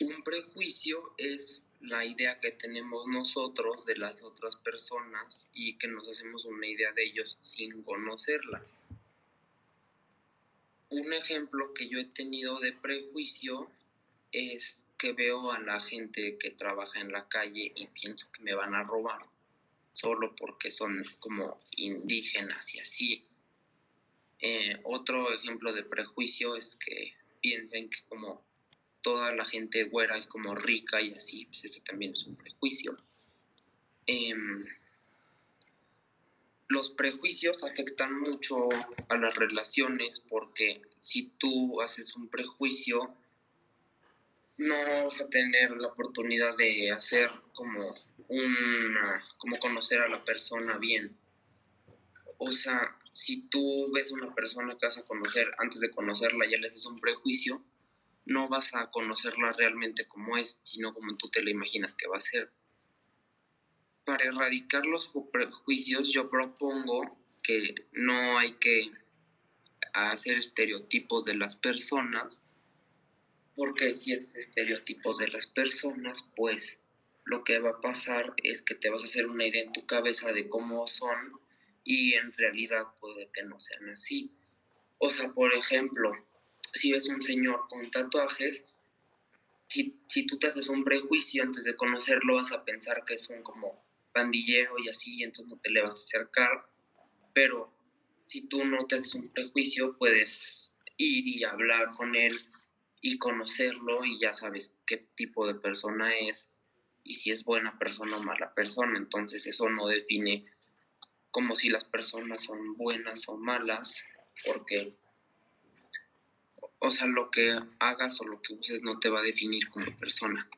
Un prejuicio es la idea que tenemos nosotros de las otras personas y que nos hacemos una idea de ellos sin conocerlas. Un ejemplo que yo he tenido de prejuicio es que veo a la gente que trabaja en la calle y pienso que me van a robar solo porque son como indígenas y así. Eh, otro ejemplo de prejuicio es que piensen que como toda la gente güera es como rica y así, pues ese también es un prejuicio. Em, los prejuicios afectan mucho a las relaciones porque si tú haces un prejuicio, no vas a tener la oportunidad de hacer como una, como conocer a la persona bien. O sea, si tú ves a una persona que vas a conocer, antes de conocerla ya le haces un prejuicio, no vas a conocerla realmente como es, sino como tú te la imaginas que va a ser. Para erradicar los prejuicios, yo propongo que no hay que hacer estereotipos de las personas, porque si es estereotipos de las personas, pues lo que va a pasar es que te vas a hacer una idea en tu cabeza de cómo son y en realidad puede que no sean así. O sea, por ejemplo, si ves un señor con tatuajes, si, si, tú te haces un prejuicio antes de conocerlo, vas a pensar que es un como pandillero y así, entonces no te le vas a acercar. Pero si tú no te haces un prejuicio, puedes ir y hablar con él y conocerlo y ya sabes qué tipo de persona es y si es buena persona o mala persona. Entonces eso no define como si las personas son buenas o malas, porque o sea, lo que hagas o lo que uses no te va a definir como persona.